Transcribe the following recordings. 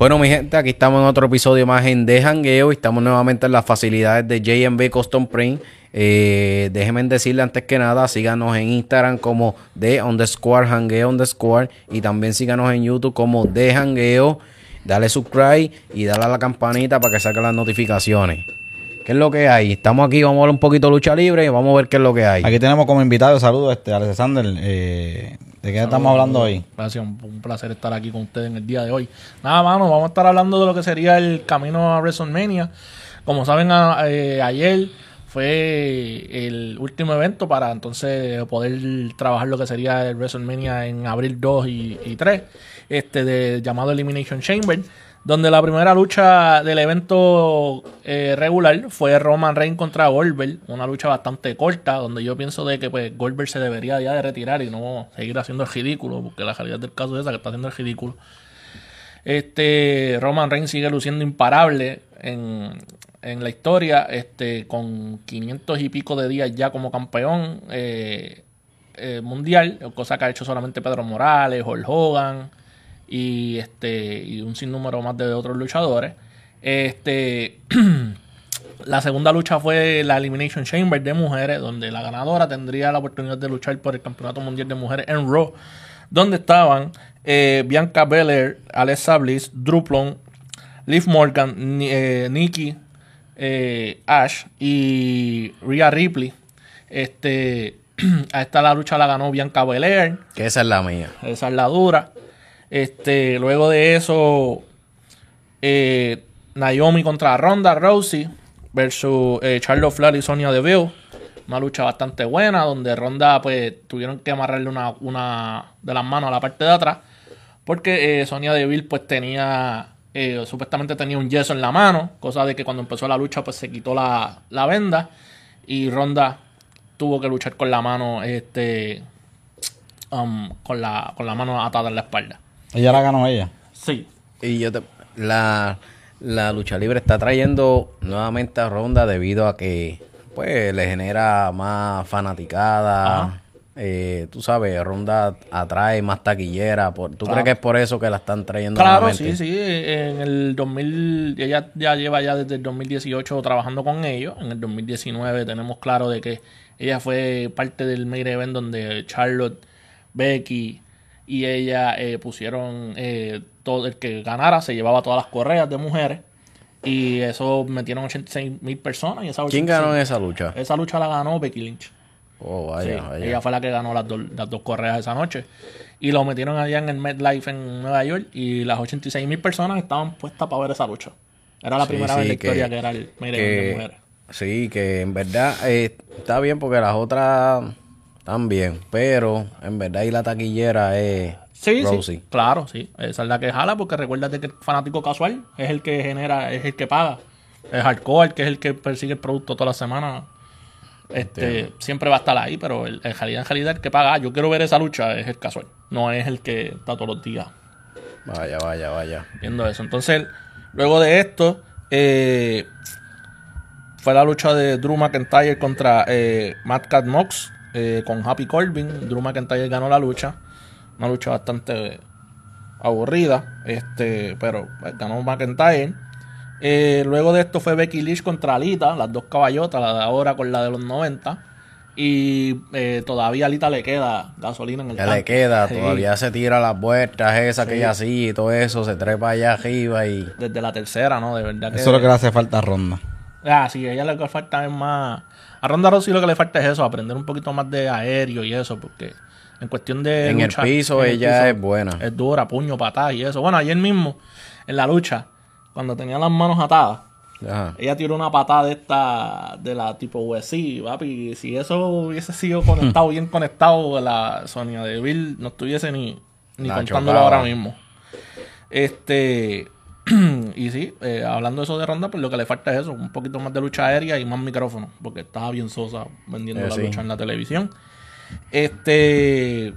Bueno, mi gente, aquí estamos en otro episodio más en De Jangueo y estamos nuevamente en las facilidades de JMB Custom Print. Eh, déjenme decirle antes que nada, síganos en Instagram como de underscore jangueo underscore y también síganos en YouTube como de jangueo. Dale subscribe y dale a la campanita para que salgan las notificaciones. ¿Qué es lo que hay? Estamos aquí, vamos a ver un poquito de lucha libre y vamos a ver qué es lo que hay. Aquí tenemos como invitado, saludos, este, Alexander. Eh, ¿De qué estamos hablando hoy? Gracias, un, un placer estar aquí con ustedes en el día de hoy. Nada, mano, vamos a estar hablando de lo que sería el camino a WrestleMania. Como saben, a- eh, ayer fue el último evento para entonces poder trabajar lo que sería el WrestleMania en abril 2 y, y 3, este de, llamado Elimination Chamber, donde la primera lucha del evento eh, regular fue Roman Reigns contra Goldberg, una lucha bastante corta, donde yo pienso de que pues Goldberg se debería ya de retirar y no seguir haciendo el ridículo, porque la realidad del caso es esa que está haciendo el ridículo. Este Roman Reigns sigue luciendo imparable en, en la historia, este, con 500 y pico de días ya como campeón eh, eh, mundial, cosa que ha hecho solamente Pedro Morales, Hulk Hogan y este y un sinnúmero más de otros luchadores. Este la segunda lucha fue la Elimination Chamber de mujeres, donde la ganadora tendría la oportunidad de luchar por el Campeonato Mundial de Mujeres en Raw, donde estaban eh, Bianca Belair, Alexa Bliss, Druplon, Liv Morgan, eh, Nikki, eh, Ash y Rhea Ripley. Este, a esta la lucha la ganó Bianca Belair. Que esa es la mía. Esa es la dura. Este, luego de eso, eh, Naomi contra Ronda Rousey versus eh, Charlotte Flair y Sonia Deville. Una lucha bastante buena donde Ronda pues tuvieron que amarrarle una, de las manos a la parte de atrás porque eh, Sonia Deville pues tenía eh, supuestamente tenía un yeso en la mano, cosa de que cuando empezó la lucha pues se quitó la, la venda y Ronda tuvo que luchar con la mano este um, con la con la mano atada en la espalda. Ella la ganó ella. Sí. Y yo te, la, la lucha libre está trayendo nuevamente a Ronda debido a que pues le genera más fanaticada. Eh, tú sabes, Ronda atrae más taquillera. Por, ¿Tú Claro. crees que es por eso que la están trayendo Claro, nuevamente? sí, sí. En el 2000, ella ya lleva ya desde el 2018 trabajando con ellos. En el 2019 tenemos claro de que ella fue parte del main event donde Charlotte, Becky y ella eh, pusieron eh, todo el que ganara se llevaba todas las correas de mujeres y eso metieron 86 mil personas y esa ¿Quién 86 ganó en esa lucha? esa lucha la ganó Becky Lynch. Oh, vaya, Sí, vaya. Ella fue la que ganó las, dos- las dos correas esa noche. Y lo metieron allá en el MetLife en Nueva York. Y las 86 mil personas estaban puestas para ver esa lucha. Era la Sí, primera sí, vez en la que- historia que era el event de mujeres. sí, que en verdad eh, está bien porque las otras bien, pero en verdad y la taquillera es Sí, sí. Claro, sí. Esa es la que jala porque recuérdate que el fanático casual es el que genera, es el que paga. Es hardcore, que es el que persigue el producto toda la semana. Este, siempre va a estar ahí, pero el, en realidad, en realidad el que paga, "Ah, yo quiero ver esa lucha, es el casual. No es el que está todos los días Vaya, vaya, vaya. viendo eso. Entonces, luego de esto, eh, fue la lucha de Drew McIntyre contra eh, Matt Cat Mox eh, con Happy Corbin. Drew McIntyre ganó la lucha. Una lucha bastante aburrida, este, pero pues, ganó McIntyre. Eh, luego de esto fue Becky Lynch contra Alita, las dos caballotas, la de ahora con la de los 90. Y eh, todavía a Alita le queda gasolina en el Que tanque. le queda, Sí. todavía se tira las vueltas esas que ella hacía y todo eso, se trepa allá arriba y... Desde la tercera, ¿no? De verdad que... Eso es lo que le hace falta a Ronda. Ah, sí, a ella lo que le falta es más. A Ronda Rousey lo que le falta es eso, aprender un poquito más de aéreo y eso, porque en cuestión de. En el piso en el ella es buena. Es dura, puño, patada y eso. Bueno, ayer mismo, en la lucha, cuando tenía las manos atadas, Ajá. ella tiró una patada de esta, de la tipo USC, papi. Si eso hubiese sido conectado, bien conectado, la Sonia Deville no estuviese ni, ni La contándolo chocaba. ahora mismo. Este. y sí, eh, hablando de eso de ronda, pues lo que le falta es eso, un poquito más de lucha aérea y más micrófono, porque estaba bien sosa vendiendo Eh, la sí. lucha en la televisión. Este.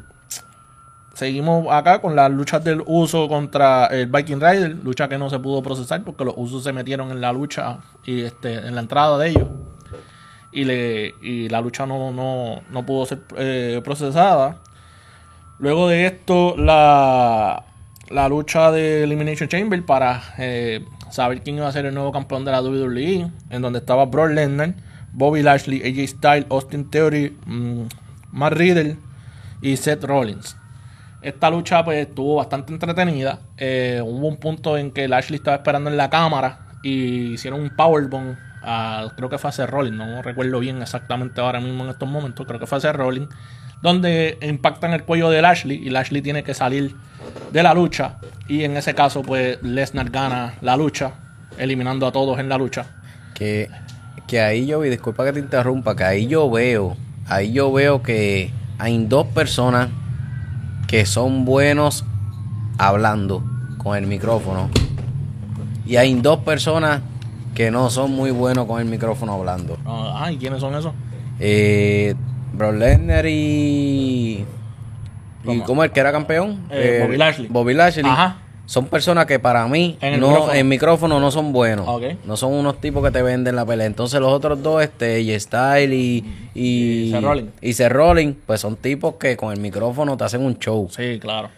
Seguimos acá con las luchas del uso contra el Viking Rider, lucha que no se pudo procesar porque los usos se metieron en la lucha y este, en la entrada de ellos. Y, le, y la lucha no, no, no pudo ser eh, procesada. Luego de esto, la la lucha de Elimination Chamber para eh, saber quién iba a ser el nuevo campeón de la WWE, en donde estaba Brock Lesnar, Bobby Lashley, AJ Styles, Austin Theory, mm, Matt Riddle y Seth Rollins. Esta lucha pues estuvo bastante entretenida. Eh, hubo un punto en que Lashley estaba esperando en la cámara y hicieron un powerbomb. a- creo que fue a Seth Rollins, no recuerdo bien exactamente ahora mismo en estos momentos. Creo que fue a Seth Rollins, donde impactan el cuello de Lashley y Lashley tiene que salir de la lucha. Y en ese caso, pues Lesnar gana la lucha, eliminando a todos en la lucha. Que, que ahí yo vi, disculpa que te interrumpa, que ahí yo veo, ahí yo veo que hay dos personas que son buenos hablando con el micrófono. Y hay dos personas que no son muy buenos con el micrófono hablando. Ah, ¿y quiénes son esos? Eh, Brock Lesnar y... ¿Y ¿Cómo? el que era campeón? Eh, Bobby Lashley. Bobby Lashley. Ajá. Son personas que para mí En el no, micrófono. en micrófono no son buenos. Ok. No son unos tipos que te venden la pelea. Entonces los otros dos, este, y Style y, y, Y Seth Rollins. y Seth Rollins, pues son tipos que con el micrófono te hacen un show. Sí, claro.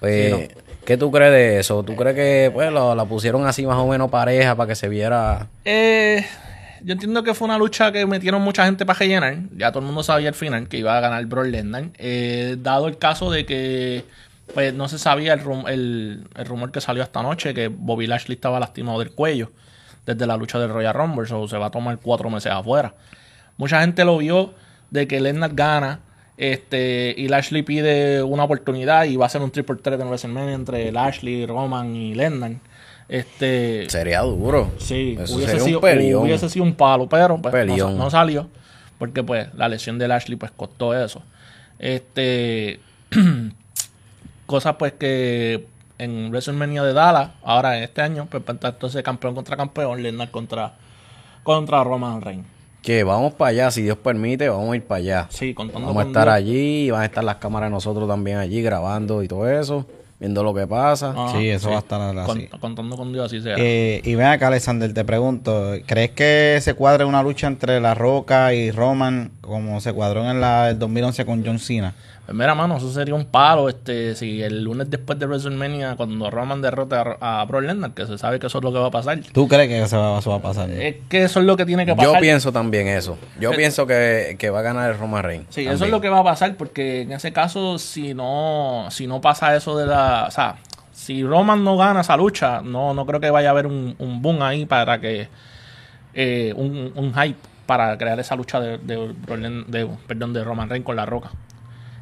Pues, Sí, ¿qué tú crees de eso? ¿Tú crees que pues lo- la pusieron así más o menos pareja para que se viera? Eh, yo entiendo que fue una lucha que metieron mucha gente para rellenar. Ya todo el mundo sabía al final que iba a ganar Brock Lesnar. Eh, dado el caso de que pues no se sabía el, rum- el- rumor que salió esta noche que Bobby Lashley estaba lastimado del cuello desde la lucha del Royal Rumble, o se va a tomar cuatro meses afuera. Mucha gente lo vio de que Lesnar gana este y Lashley pide una oportunidad y va a ser un triple threat en WrestleMania entre Lashley, Roman y Lesnar. Este Sería duro. Sí, Eso hubiese sería sido, un pelión. hubiese sido un palo, pero pues, no, salió. Porque pues la lesión de Lashley pues costó eso. Este cosas pues que en WrestleMania de Dallas, ahora en este año, pues entonces campeón contra campeón, Lesnar contra, contra Roman Reigns. Que vamos para allá, si Dios permite, vamos a ir para allá. Sí, contando Vamos a estar Dios. allí, van a estar las cámaras de nosotros también allí grabando y todo eso, viendo lo que pasa. Ajá, Sí, eso va a estar así. contando con Dios así sea. Eh, y ven acá, Alexander, te pregunto, ¿crees que se cuadre una lucha entre La Roca y Roman como se cuadró en la, el 2011 con John Cena? Pues mira, mano, eso sería un palo. Este, si el lunes después de WrestleMania, cuando Roman derrota a, a Brock Lesnar, que se sabe que eso es lo que va a pasar. ¿Tú crees que eso va, eso va a pasar? Es que eso es lo que tiene que pasar. Yo pienso también eso. Yo pienso que, que va a ganar el Roman Reigns. Sí, también. eso es lo que va a pasar, porque en ese caso, si no, si no pasa eso de la. O sea, si Roman no gana esa lucha, no, no creo que vaya a haber un, un boom ahí para que. eh, un, un hype para crear esa lucha de, de, Lesnar- de- perdón, de Roman Reigns con la roca.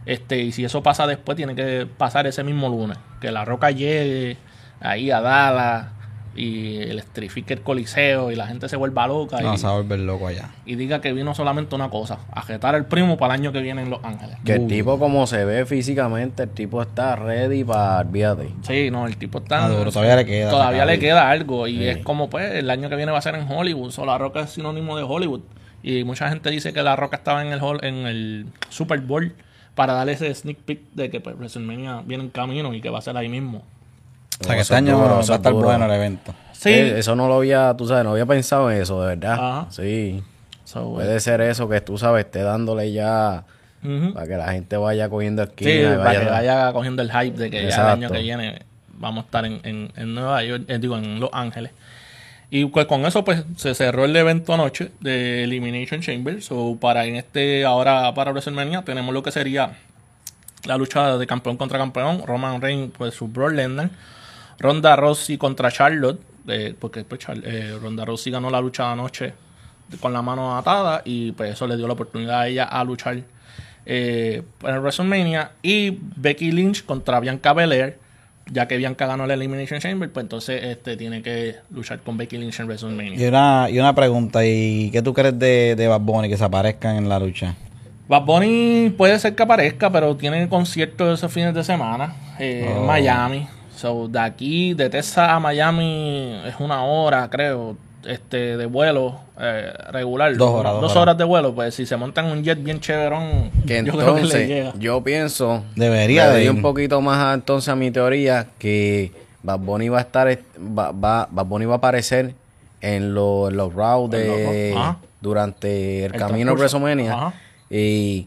Este, y si eso pasa después, tiene que pasar ese mismo lunes. Que la roca llegue ahí a Dallas y electrifique el coliseo y la gente se vuelva loca. No, y, se va a volver loco allá. y diga que vino solamente una cosa, ajetar al primo para el año que viene en Los Ángeles. Que el Uh. tipo como se ve físicamente, el tipo está ready para olvídate. Sí, no, el tipo está... Ah, duro, todavía le queda. Todavía le queda algo y es como pues el año que viene va a ser en Hollywood. So, la Roca es sinónimo de Hollywood. Y mucha gente dice que la Roca estaba en el hall- en el Super Bowl para darle ese sneak peek de que pues, WrestleMania viene en camino y que va a ser ahí mismo. O sea, que este es año va a estar duro. bueno el evento. Sí. Eh, eso no lo había, tú sabes, no había pensado en eso, de verdad. Ajá. Sí. So, Puede ser eso que tú sabes, esté dándole ya para que la gente vaya cogiendo esquina Sí, y para vaya, que vaya cogiendo el hype de que ya el Exacto. año que viene vamos a estar en, en, en Nueva York, eh, digo, en Los Ángeles. Y pues con eso pues se cerró el evento anoche de Elimination Chamber. So para en este, ahora para WrestleMania tenemos lo que sería la lucha de campeón contra campeón. Roman Reigns pues su Brock Lesnar. Ronda Rousey contra Charlotte. eh, porque pues, eh, Ronda Rousey ganó la lucha anoche con la mano atada y pues eso le dio la oportunidad a ella a luchar eh, en el WrestleMania y Becky Lynch contra Bianca Belair ya que Bianca ganó la Elimination Chamber pues entonces este tiene que luchar con Becky Lynch en WrestleMania Y una, y una pregunta, ¿y qué tú crees de, de Bad Bunny que se aparezcan en la lucha? Bad Bunny puede ser que aparezca pero tiene conciertos esos fines de semana eh, en Oh. Miami so de aquí de Texas a Miami es una hora creo este de vuelo eh, regular Dos horas, dos dos horas. horas de vuelo pues si se montan un jet bien chéverón Que yo creo que le entonces, llega yo pienso, Debería de ir. un poquito más a, entonces a mi teoría que Bad Bunny va a estar, est- va, va, Bad Bunny va a aparecer en, los en los routes de, durante el, El camino de. WrestleMania Ajá. y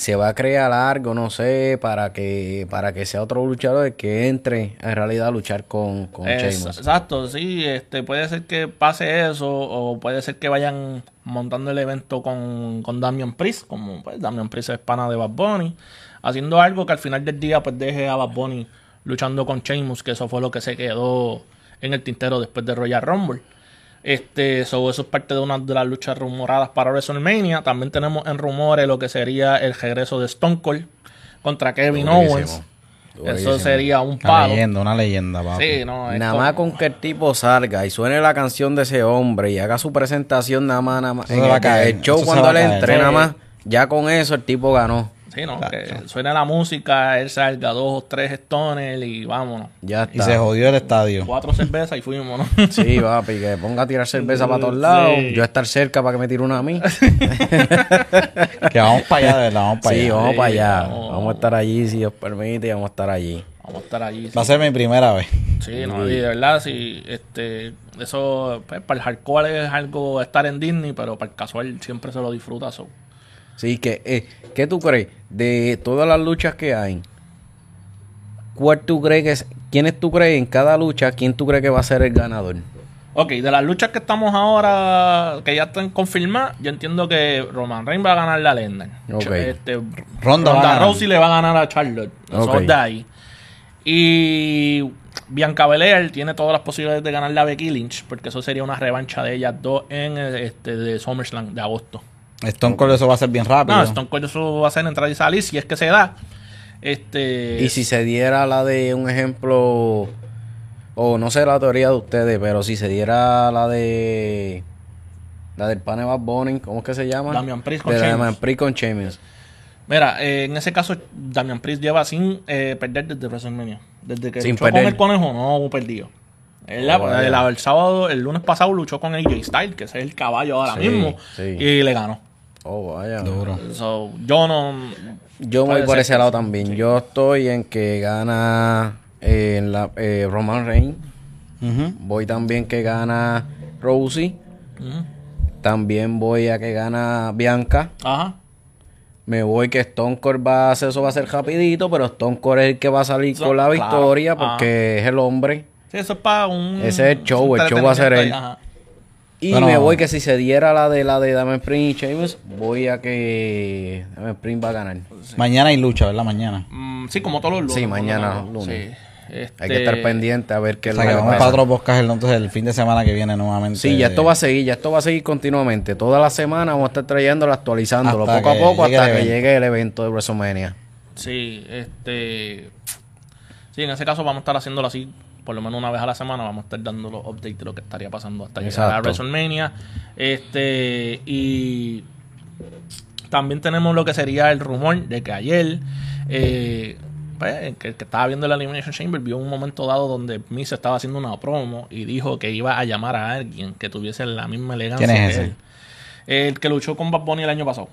se va a crear algo, no sé, para que para que sea otro luchador que entre en realidad a luchar con, con Es-. Exacto, sí, este, puede ser que pase eso o puede ser que vayan montando el evento con, con Damian Priest, como pues Damian Priest es pana de Bad Bunny, haciendo algo que al final del día pues deje a Bad Bunny luchando con Sheamus, que eso fue lo que se quedó en el tintero después de Royal Rumble. Este, so, eso es parte de una de las luchas rumoradas para WrestleMania. También tenemos en rumores lo que sería el regreso de Stone Cold contra Kevin Durísimo, Owens. durísimo. Eso sería un Una palo. leyenda, una leyenda, papi. Sí, no, es Nada como- más con que el tipo salga y suene la canción de ese hombre y haga su presentación nada más, nada más. En el, show eso cuando le entre Sí. nada más, ya con eso el tipo ganó. Sí, ¿no? Que suene la música, él salga dos o tres stones y vámonos. Ya Y está. se jodió el estadio. Cuatro cervezas y fuimos, ¿no? Sí, papi, que ponga a tirar cerveza para todos lados. Sí. Yo estar cerca para que me tire una a mí. Que vamos para allá, de verdad, vamos para sí, allá. vamos Sí, para allá. vamos. Vamos a estar allí, si Dios permite, y vamos a estar allí. Vamos a estar allí. Sí, Va a ser mi primera vez. Sí, no, y de verdad, sí, este, eso, pues, para el hardcore es algo estar en Disney, pero para el casual siempre se lo disfruta. So. Sí, que, eh, ¿qué tú crees? De todas las luchas que hay, ¿cuál tú crees que es, quiénes tú crees en cada lucha, quién tú crees que va a ser el ganador? Ok, de las luchas que estamos ahora, que ya están confirmadas, yo entiendo que Roman Reigns va a ganar la lenda. Ok. Este, Ronda va a ganar. Rousey le va a ganar a Charlotte. Eso Ok. es de ahí. Y Bianca Belair tiene todas las posibilidades de ganar la Becky Lynch, porque eso sería una revancha de ellas dos en el, este de SummerSlam de agosto. Stone Cold eso va a ser bien rápido. No, Stone Cold eso va a ser entrar y salir si es que se da. Este Y si se diera la de un ejemplo, o no sé la teoría de ustedes, pero si se diera la de la del pane Bad Bunny, ¿cómo es que se llama? Damian Priest con de Sheamus. Damian Priest con Sheamus. Mira, eh, en ese caso, Damian Priest lleva sin eh, perder desde WrestleMania. Desde que Sin luchó perder. con el conejo, no perdido. Él, la- Oh, el, el sábado, el lunes pasado luchó con AJ Styles, que es el caballo ahora Sí, mismo, sí. y le ganó. Oh, vaya. Duro. So, yo no. Yo voy por ese lado sí. también. Yo estoy en que gana eh, en la, eh, Roman Reigns. Voy también que gana Rousey. Ujú. También voy a que gana Bianca. Ajá. Me voy que Stone Cold va a hacer eso, va a ser rapidito, pero Stone Cold es el que va a salir So- con la claro. victoria Ajá. porque es el hombre. Sí, eso es para un. Ese es el show, el show va a ser él. Ajá. Y Bueno. me voy que si se diera la de la de Damian Priest y Sheamus, voy a que Damian Priest va a ganar. Mañana hay lucha, ¿verdad? Mañana. Mm, sí, como todos los lunes. Sí, mañana, lunes. Sí. Este, Hay que estar pendiente a ver qué O es sea lo que que vamos pasa. para otro podcast entonces el fin de semana que viene nuevamente. Sí, ya esto va a seguir, ya esto va a seguir continuamente. Toda la semana vamos a estar trayéndolo, actualizándolo Hasta poco a poco hasta el que llegue el evento de WrestleMania. Sí, este. Sí, en ese caso vamos a estar haciéndolo así, por lo menos una vez a la semana, vamos a estar dando los updates de lo que estaría pasando hasta llegar a Exacto. WrestleMania. Este, y también tenemos lo que sería el rumor de que ayer, eh, pues, el que, que estaba viendo la Elimination Chamber, vio un momento dado donde Miz estaba haciendo una promo y dijo que iba a llamar a alguien que tuviese la misma elegancia ¿Quién es que ese? él. El que luchó con Bad Bunny el año pasado.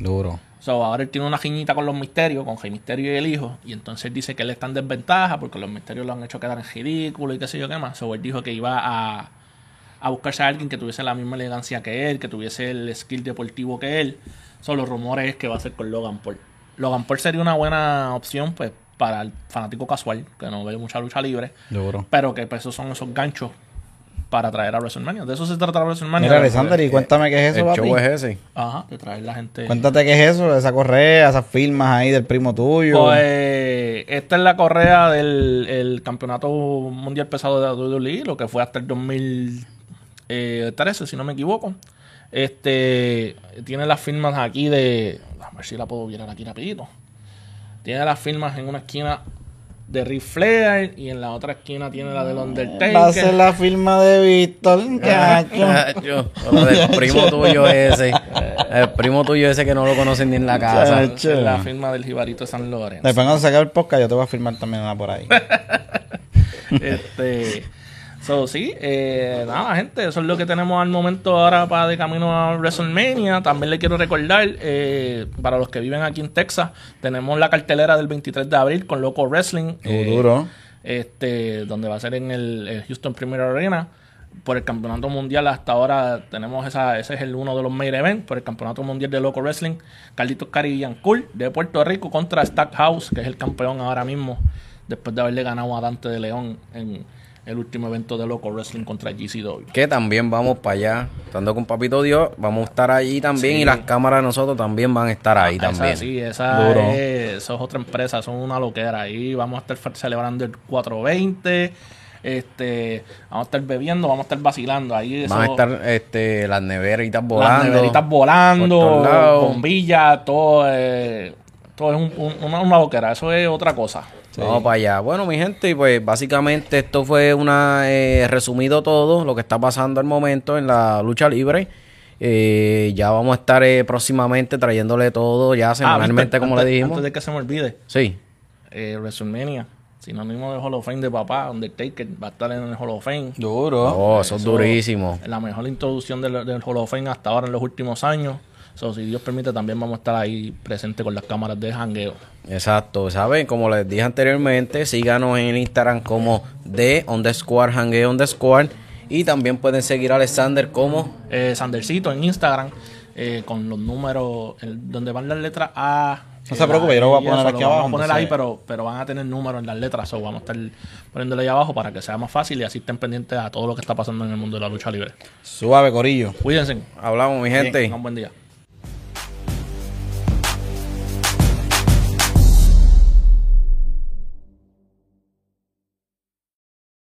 Duro. So, ahora él tiene una jiñita con los misterios, con Rey Misterio y el hijo. Y entonces él dice que él está en desventaja porque los misterios lo han hecho quedar en ridículo y qué sé yo qué más. So, él dijo que iba a, a buscarse a alguien que tuviese la misma elegancia que él, que tuviese el skill deportivo que él. So, los rumores es que va a ser con Logan Paul. Logan Paul sería una buena opción pues para el fanático casual, que no ve mucha lucha libre. Duro. Pero que pues, esos son esos ganchos para traer a WrestleMania. De eso se trata WrestleMania. Mira, de- Alexander, y cuéntame qué es eso, el papi. show es ese. Ajá, de traer la gente. Cuéntate qué es eso, esa correa, esas firmas ahí del primo tuyo. Pues esta es la correa del el campeonato mundial pesado de la WWE, lo que fue hasta el 2013, si no me equivoco. Este tiene las firmas aquí de. A ver si la puedo virar aquí rapidito. Tiene las firmas en una esquina de Ric Flair y en la otra esquina tiene la del Undertaker. Va a ser la firma de Víctor, lo del primo tuyo ese. El primo tuyo ese que no lo conocen ni en la casa. La firma del Jibarito de San Lorenzo. Después cuando se acabe el podcast yo te voy a firmar también una por ahí. este so sí eh, nada gente eso es lo que tenemos al momento ahora para de camino a WrestleMania. También le quiero recordar eh, para los que viven aquí en Texas tenemos la cartelera del 23 de abril con Loco Wrestling Uh, eh, duro. este donde va a ser en el, el Houston Premier Arena. Por el campeonato mundial hasta ahora tenemos esa, ese es el uno de los main events por el campeonato mundial de loco wrestling. Carlitos Caribbean Cool de Puerto Rico contra Stackhouse que es el campeón ahora mismo después de haberle ganado a Dante de León en el último evento de loco wrestling contra GCW Que también vamos para allá. Estando con Papito Dios, vamos a estar allí también. Y las cámaras de nosotros también van a estar ahí Esa también. sí, esa es, esa es otra empresa, son una loquera. Ahí vamos a estar celebrando el 420, este, vamos a estar bebiendo, vamos a estar vacilando. Ahí Van a estar este, las neveritas volando. las neveritas volando, bombillas, todo, eh, todo es un- un- una, una loquera, eso es otra cosa. Vamos para allá. Bueno, mi gente, pues básicamente esto fue una eh, resumido todo lo que está pasando al momento en la lucha libre. Eh, ya vamos a estar eh, próximamente trayéndole todo ya semanalmente, Ah, como Antes- le dijimos. Antes de que se me olvide, Sí. eh, WrestleMania, sinónimo de Hall of Fame de papá, Undertaker va a estar en el Hall of Fame. Duro. Oh, eso es durísimo. La mejor introducción del, del Hall of Fame hasta ahora en los últimos años. So, si Dios permite, también vamos a estar ahí presentes con las cámaras de jangueo. Exacto, ¿saben? Como les dije anteriormente, síganos en Instagram como de underscore hangueo underscore. Y también pueden seguir a Alexander como Eh, Sandercito en Instagram, eh, con los números, el- donde van las letras A. No se preocupe, yo lo voy a poner aquí Vamos abajo, a poner ahí, pero, pero van a tener números en las letras. So, vamos a estar poniéndole ahí abajo para que sea más fácil y así estén pendientes a todo lo que está pasando en el mundo de la lucha libre. Suave, Corillo. Cuídense. hablamos, mi gente. Un buen día.